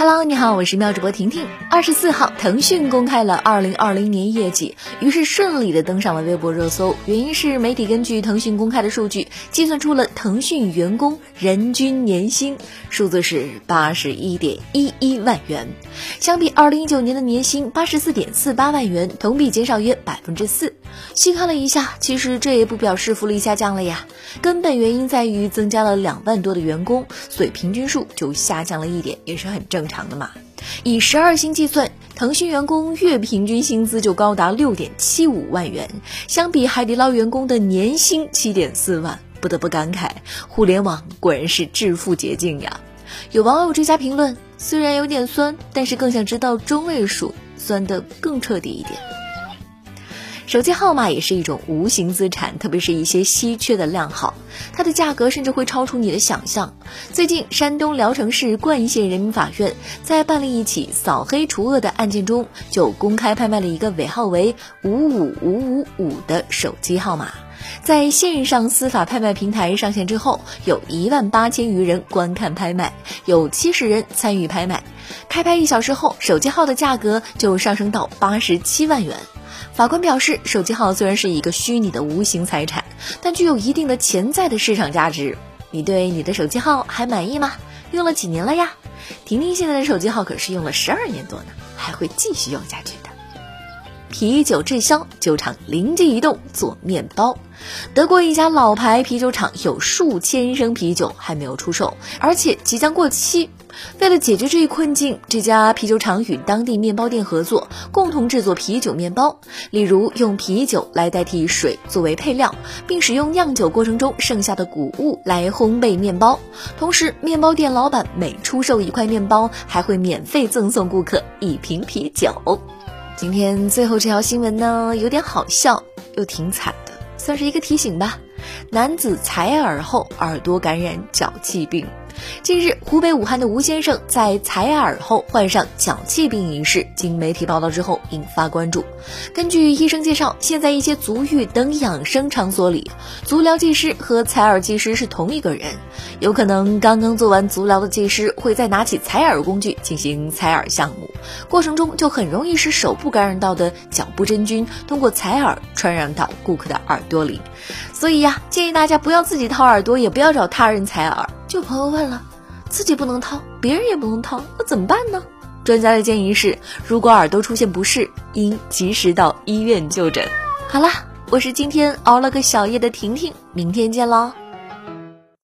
Hello，你好，我是妙主播婷婷。二十四号，腾讯公开了二零二零年业绩，于是顺利的登上了微博热搜。原因是媒体根据腾讯公开的数据，计算出了腾讯员工人均年薪，数字是八十一点一一万元，相比二零一九年的年薪八十四点四八万元，同比减少约百分之四。细看了一下，其实这也不表示福利下降了呀，根本原因在于增加了两万多的员工，所以平均数就下降了一点，也是很正长的嘛。以十二薪计算，腾讯员工月平均薪资就高达六点七五万元，相比海底捞员工的年薪七点四万，不得不感慨，互联网果然是致富捷径呀。有网友追加评论：虽然有点酸，但是更想知道中位数，酸的更彻底一点。手机号码也是一种无形资产，特别是一些稀缺的靓号，它的价格甚至会超出你的想象。最近，山东聊城市冠县人民法院在办理一起扫黑除恶的案件中，就公开拍卖了一个尾号为五五五五五的手机号码，在线上司法拍卖平台上线之后，有一万八千余人观看拍卖，有七十人参与拍卖。开拍一小时后，手机号的价格就上升到八十七万元。法官表示，手机号虽然是一个虚拟的无形财产，但具有一定的潜在的市场价值。你对你的手机号还满意吗？用了几年了呀？婷婷现在的手机号可是用了十二年多呢，还会继续用下去的。啤酒滞销，酒厂灵机一动做面包。德国一家老牌啤酒厂有数千升啤酒还没有出售，而且即将过期。为了解决这一困境，这家啤酒厂与当地面包店合作，共同制作啤酒面包。例如，用啤酒来代替水作为配料，并使用酿酒过程中剩下的谷物来烘焙面包。同时，面包店老板每出售一块面包，还会免费赠送顾客一瓶啤酒。今天最后这条新闻呢，有点好笑，又挺惨的，算是一个提醒吧。男子采耳后耳朵感染脚气病。近日，湖北武汉的吴先生在采耳后患上脚气病一事，经媒体报道之后引发关注。根据医生介绍，现在一些足浴等养生场所里，足疗技师和采耳技师是同一个人。有可能刚刚做完足疗的技师会再拿起采耳工具进行采耳项目，过程中就很容易使手部感染到的脚部真菌通过采耳传染到顾客的耳朵里。所以呀，建议大家不要自己掏耳朵，也不要找他人采耳。就朋友问了，自己不能掏，别人也不能掏，那怎么办呢？专家的建议是，如果耳朵出现不适，应及时到医院就诊。好啦，我是今天熬了个小夜的婷婷，明天见喽。